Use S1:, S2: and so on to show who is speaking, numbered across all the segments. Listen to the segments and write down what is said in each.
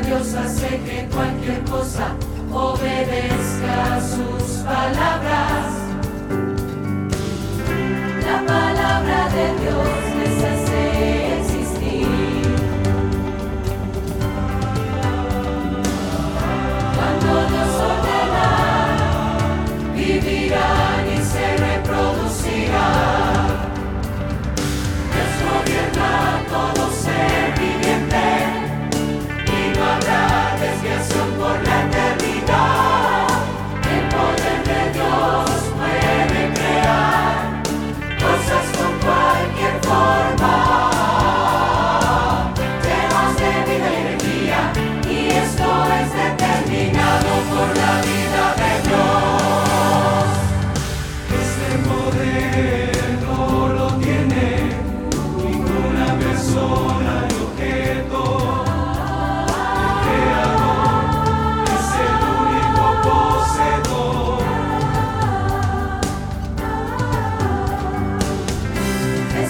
S1: Dios hace que cualquier cosa obedezca sus palabras. La palabra de Dios les hace existir.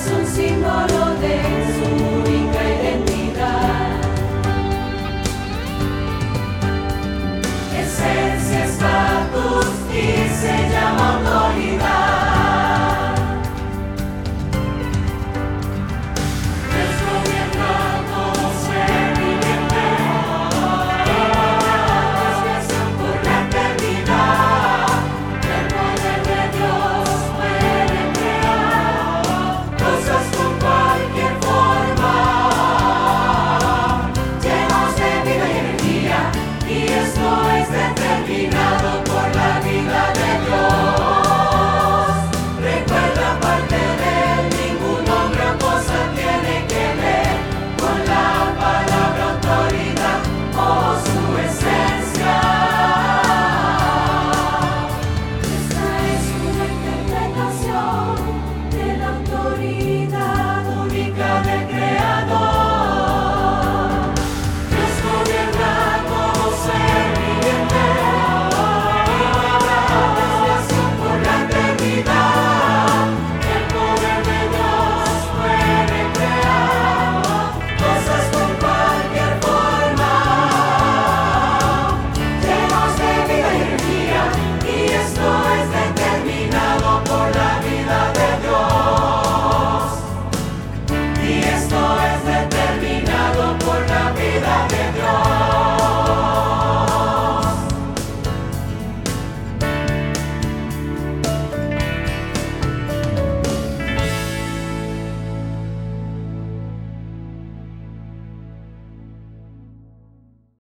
S1: es un símbolo.